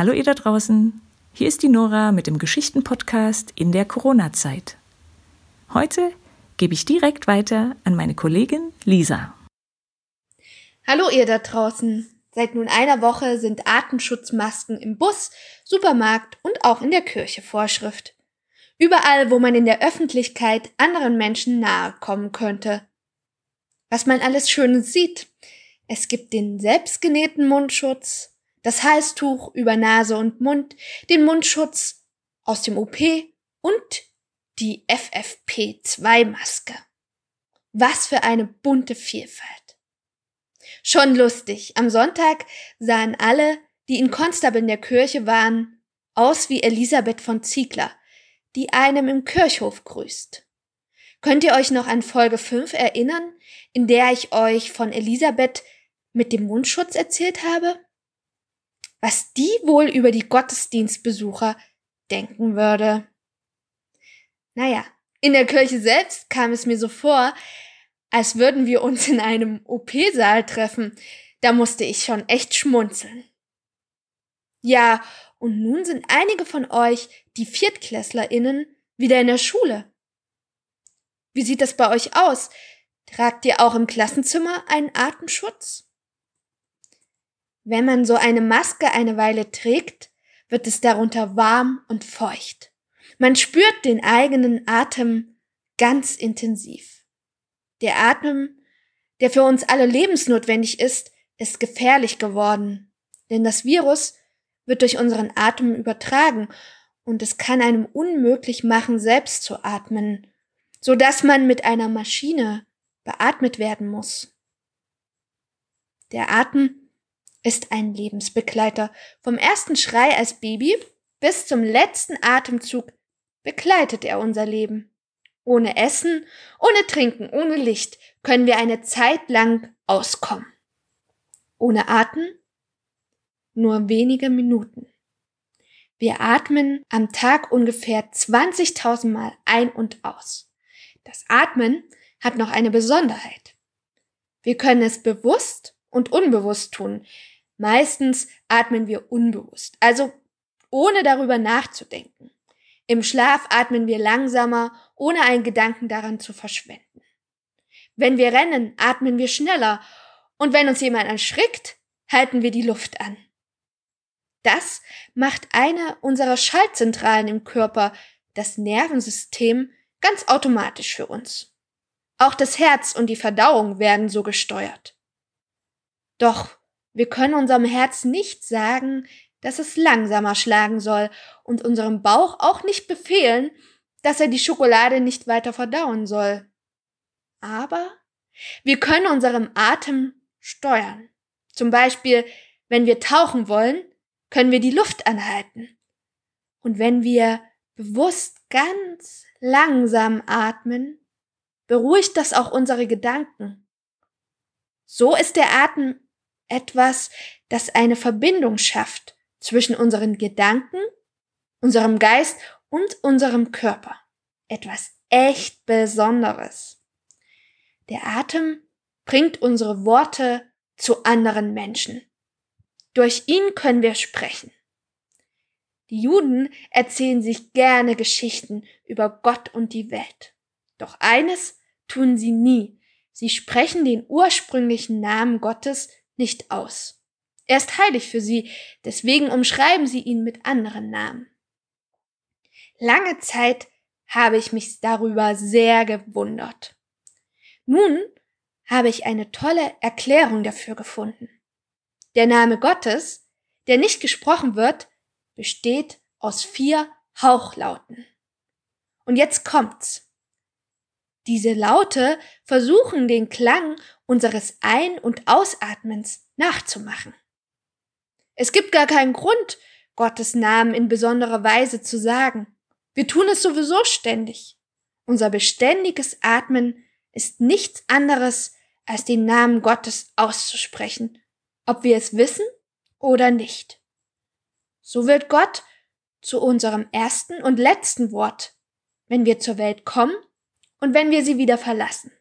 Hallo ihr da draußen. Hier ist die Nora mit dem Geschichtenpodcast in der Corona-Zeit. Heute gebe ich direkt weiter an meine Kollegin Lisa. Hallo ihr da draußen. Seit nun einer Woche sind Atemschutzmasken im Bus, Supermarkt und auch in der Kirche Vorschrift. Überall, wo man in der Öffentlichkeit anderen Menschen nahe kommen könnte. Was man alles Schönes sieht. Es gibt den selbstgenähten Mundschutz, das Halstuch über Nase und Mund, den Mundschutz aus dem OP und die FFP2-Maske. Was für eine bunte Vielfalt. Schon lustig. Am Sonntag sahen alle, die in Konstabel in der Kirche waren, aus wie Elisabeth von Ziegler, die einem im Kirchhof grüßt. Könnt ihr euch noch an Folge 5 erinnern, in der ich euch von Elisabeth mit dem Mundschutz erzählt habe? Was die wohl über die Gottesdienstbesucher denken würde. Naja, in der Kirche selbst kam es mir so vor, als würden wir uns in einem OP-Saal treffen. Da musste ich schon echt schmunzeln. Ja, und nun sind einige von euch, die ViertklässlerInnen, wieder in der Schule. Wie sieht das bei euch aus? Tragt ihr auch im Klassenzimmer einen Atemschutz? Wenn man so eine Maske eine Weile trägt, wird es darunter warm und feucht. Man spürt den eigenen Atem ganz intensiv. Der Atem, der für uns alle lebensnotwendig ist, ist gefährlich geworden, denn das Virus wird durch unseren Atem übertragen und es kann einem unmöglich machen, selbst zu atmen, so dass man mit einer Maschine beatmet werden muss. Der Atem ist ein Lebensbegleiter. Vom ersten Schrei als Baby bis zum letzten Atemzug begleitet er unser Leben. Ohne Essen, ohne Trinken, ohne Licht können wir eine Zeit lang auskommen. Ohne Atem nur wenige Minuten. Wir atmen am Tag ungefähr 20.000 Mal ein und aus. Das Atmen hat noch eine Besonderheit. Wir können es bewusst und unbewusst tun. Meistens atmen wir unbewusst, also ohne darüber nachzudenken. Im Schlaf atmen wir langsamer, ohne einen Gedanken daran zu verschwenden. Wenn wir rennen, atmen wir schneller, und wenn uns jemand erschrickt, halten wir die Luft an. Das macht eine unserer Schaltzentralen im Körper, das Nervensystem, ganz automatisch für uns. Auch das Herz und die Verdauung werden so gesteuert. Doch wir können unserem Herz nicht sagen, dass es langsamer schlagen soll und unserem Bauch auch nicht befehlen, dass er die Schokolade nicht weiter verdauen soll. Aber wir können unserem Atem steuern. Zum Beispiel, wenn wir tauchen wollen, können wir die Luft anhalten. Und wenn wir bewusst ganz langsam atmen, beruhigt das auch unsere Gedanken. So ist der Atem etwas, das eine Verbindung schafft zwischen unseren Gedanken, unserem Geist und unserem Körper. Etwas echt Besonderes. Der Atem bringt unsere Worte zu anderen Menschen. Durch ihn können wir sprechen. Die Juden erzählen sich gerne Geschichten über Gott und die Welt. Doch eines tun sie nie. Sie sprechen den ursprünglichen Namen Gottes nicht aus. Er ist heilig für sie, deswegen umschreiben sie ihn mit anderen Namen. Lange Zeit habe ich mich darüber sehr gewundert. Nun habe ich eine tolle Erklärung dafür gefunden. Der Name Gottes, der nicht gesprochen wird, besteht aus vier Hauchlauten. Und jetzt kommt's. Diese Laute versuchen den Klang unseres Ein- und Ausatmens nachzumachen. Es gibt gar keinen Grund, Gottes Namen in besonderer Weise zu sagen. Wir tun es sowieso ständig. Unser beständiges Atmen ist nichts anderes, als den Namen Gottes auszusprechen ob wir es wissen oder nicht. So wird Gott zu unserem ersten und letzten Wort, wenn wir zur Welt kommen und wenn wir sie wieder verlassen.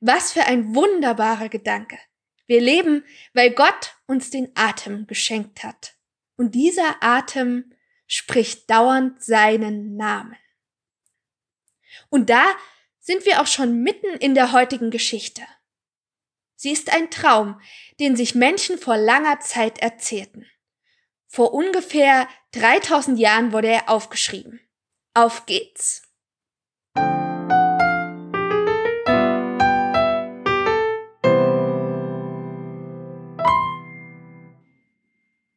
Was für ein wunderbarer Gedanke. Wir leben, weil Gott uns den Atem geschenkt hat. Und dieser Atem spricht dauernd seinen Namen. Und da sind wir auch schon mitten in der heutigen Geschichte. Sie ist ein Traum, den sich Menschen vor langer Zeit erzählten. Vor ungefähr 3000 Jahren wurde er aufgeschrieben. Auf geht's!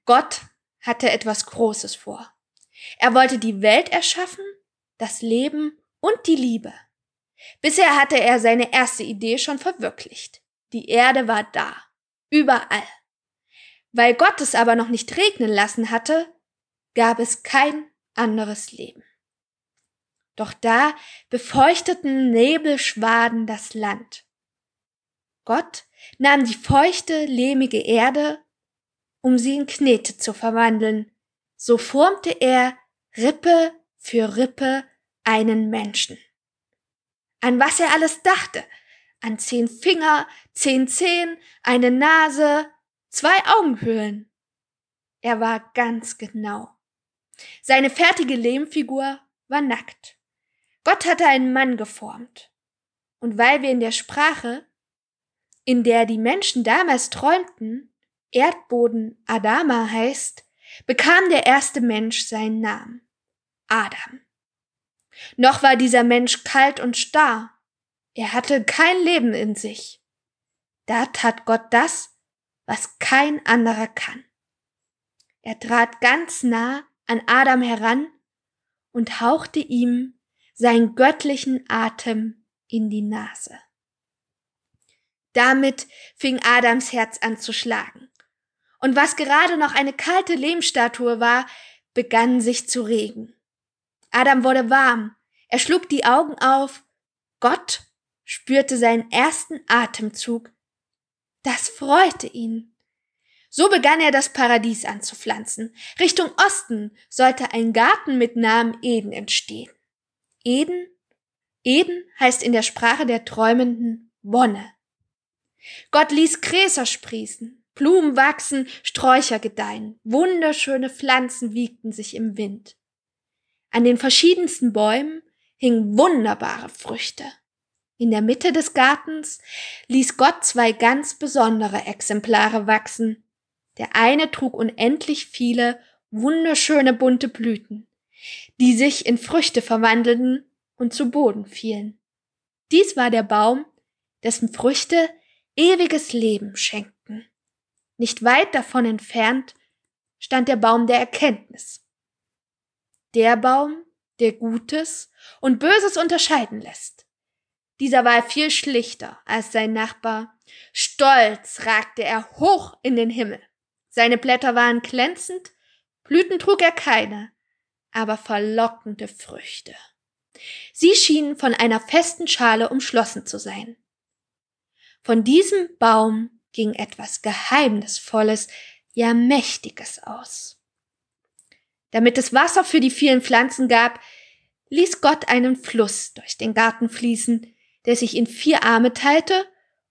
Gott hatte etwas Großes vor. Er wollte die Welt erschaffen, das Leben und die Liebe. Bisher hatte er seine erste Idee schon verwirklicht. Die Erde war da, überall. Weil Gott es aber noch nicht regnen lassen hatte, gab es kein anderes Leben. Doch da befeuchteten Nebelschwaden das Land. Gott nahm die feuchte, lehmige Erde, um sie in Knete zu verwandeln. So formte er Rippe für Rippe einen Menschen. An was er alles dachte, an zehn Finger, zehn Zehen, eine Nase, zwei Augenhöhlen. Er war ganz genau. Seine fertige Lehmfigur war nackt. Gott hatte einen Mann geformt. Und weil wir in der Sprache, in der die Menschen damals träumten, Erdboden Adama heißt, bekam der erste Mensch seinen Namen. Adam. Noch war dieser Mensch kalt und starr, er hatte kein Leben in sich. Da tat Gott das, was kein anderer kann. Er trat ganz nah an Adam heran und hauchte ihm seinen göttlichen Atem in die Nase. Damit fing Adams Herz an zu schlagen. Und was gerade noch eine kalte Lehmstatue war, begann sich zu regen. Adam wurde warm, er schlug die Augen auf, Gott spürte seinen ersten Atemzug. Das freute ihn. So begann er das Paradies anzupflanzen. Richtung Osten sollte ein Garten mit Namen Eden entstehen. Eden? Eden heißt in der Sprache der Träumenden Wonne. Gott ließ Gräser sprießen, Blumen wachsen, Sträucher gedeihen, wunderschöne Pflanzen wiegten sich im Wind. An den verschiedensten Bäumen hingen wunderbare Früchte. In der Mitte des Gartens ließ Gott zwei ganz besondere Exemplare wachsen. Der eine trug unendlich viele wunderschöne bunte Blüten, die sich in Früchte verwandelten und zu Boden fielen. Dies war der Baum, dessen Früchte ewiges Leben schenkten. Nicht weit davon entfernt stand der Baum der Erkenntnis. Der Baum, der Gutes und Böses unterscheiden lässt. Dieser war viel schlichter als sein Nachbar. Stolz ragte er hoch in den Himmel. Seine Blätter waren glänzend, Blüten trug er keine, aber verlockende Früchte. Sie schienen von einer festen Schale umschlossen zu sein. Von diesem Baum ging etwas Geheimnisvolles, ja Mächtiges aus. Damit es Wasser für die vielen Pflanzen gab, ließ Gott einen Fluss durch den Garten fließen, der sich in vier Arme teilte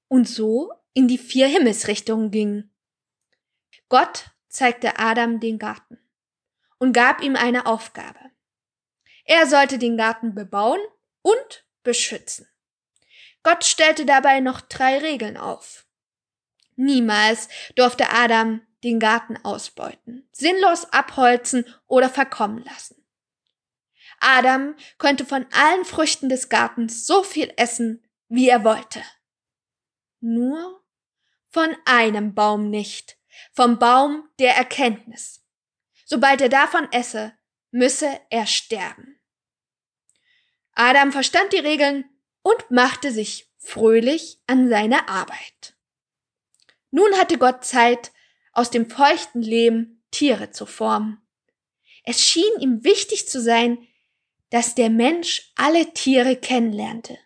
und so in die vier Himmelsrichtungen ging. Gott zeigte Adam den Garten und gab ihm eine Aufgabe. Er sollte den Garten bebauen und beschützen. Gott stellte dabei noch drei Regeln auf. Niemals durfte Adam den Garten ausbeuten, sinnlos abholzen oder verkommen lassen. Adam konnte von allen Früchten des Gartens so viel essen, wie er wollte. Nur von einem Baum nicht, vom Baum der Erkenntnis. Sobald er davon esse, müsse er sterben. Adam verstand die Regeln und machte sich fröhlich an seine Arbeit. Nun hatte Gott Zeit, aus dem feuchten Lehm Tiere zu formen. Es schien ihm wichtig zu sein, dass der Mensch alle Tiere kennenlernte.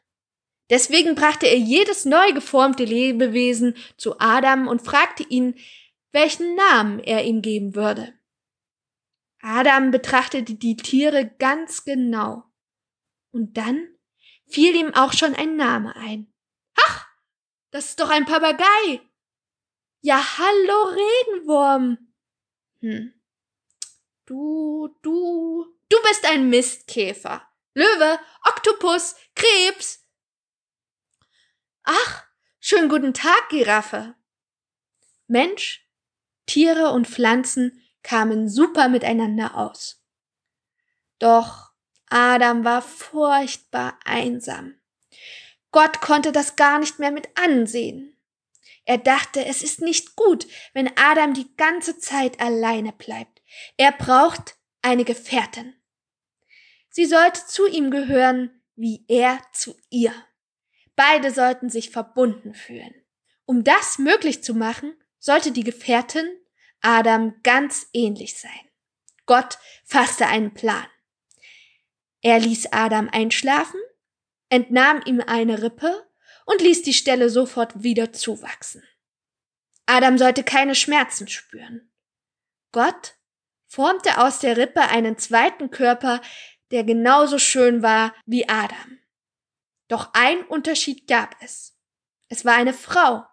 Deswegen brachte er jedes neu geformte Lebewesen zu Adam und fragte ihn, welchen Namen er ihm geben würde. Adam betrachtete die Tiere ganz genau. Und dann fiel ihm auch schon ein Name ein. Ach, das ist doch ein Papagei. Ja, hallo Regenwurm. Hm, Du, du, du bist ein Mistkäfer. Löwe, Oktopus, Krebs. Ach, schönen guten Tag, Giraffe. Mensch, Tiere und Pflanzen kamen super miteinander aus. Doch Adam war furchtbar einsam. Gott konnte das gar nicht mehr mit ansehen. Er dachte, es ist nicht gut, wenn Adam die ganze Zeit alleine bleibt. Er braucht eine Gefährtin. Sie sollte zu ihm gehören, wie er zu ihr. Beide sollten sich verbunden fühlen. Um das möglich zu machen, sollte die Gefährtin Adam ganz ähnlich sein. Gott fasste einen Plan. Er ließ Adam einschlafen, entnahm ihm eine Rippe und ließ die Stelle sofort wieder zuwachsen. Adam sollte keine Schmerzen spüren. Gott formte aus der Rippe einen zweiten Körper, der genauso schön war wie Adam. Doch ein Unterschied gab es. Es war eine Frau.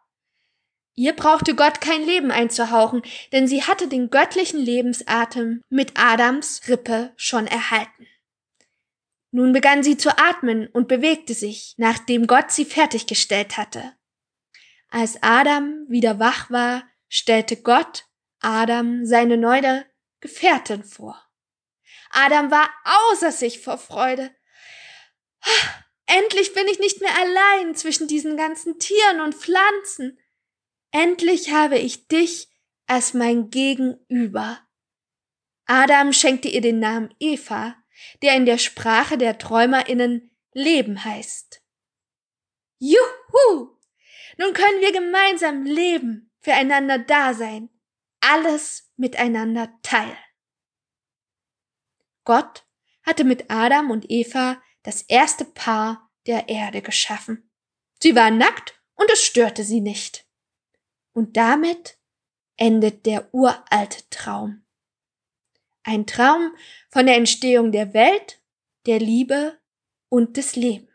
Ihr brauchte Gott kein Leben einzuhauchen, denn sie hatte den göttlichen Lebensatem mit Adams Rippe schon erhalten. Nun begann sie zu atmen und bewegte sich, nachdem Gott sie fertiggestellt hatte. Als Adam wieder wach war, stellte Gott Adam seine neue Gefährtin vor. Adam war außer sich vor Freude. Endlich bin ich nicht mehr allein zwischen diesen ganzen Tieren und Pflanzen. Endlich habe ich dich als mein Gegenüber. Adam schenkte ihr den Namen Eva, der in der Sprache der Träumerinnen Leben heißt. Juhu! Nun können wir gemeinsam leben, füreinander da sein, alles miteinander teilen. Gott hatte mit Adam und Eva das erste Paar der Erde geschaffen. Sie waren nackt und es störte sie nicht. Und damit endet der uralte Traum. Ein Traum von der Entstehung der Welt, der Liebe und des Lebens.